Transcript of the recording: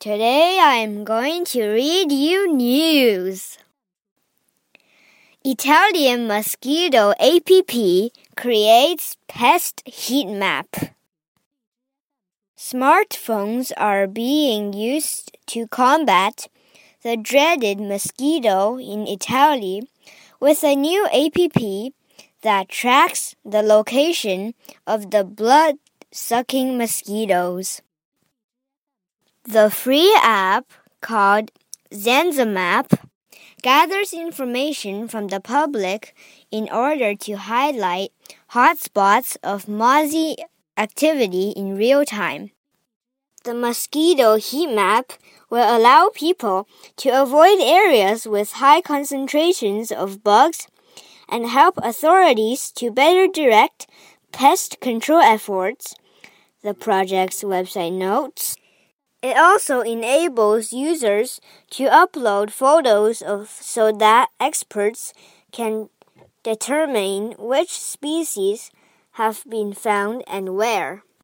Today I'm going to read you news. Italian mosquito APP creates pest heat map. Smartphones are being used to combat the dreaded mosquito in Italy with a new APP that tracks the location of the blood sucking mosquitoes. The free app called ZanzaMapp gathers information from the public in order to highlight hotspots of mozzie activity in real time. The mosquito heat map will allow people to avoid areas with high concentrations of bugs and help authorities to better direct pest control efforts, the project's website notes. It also enables users to upload photos of so that experts can determine which species have been found and where.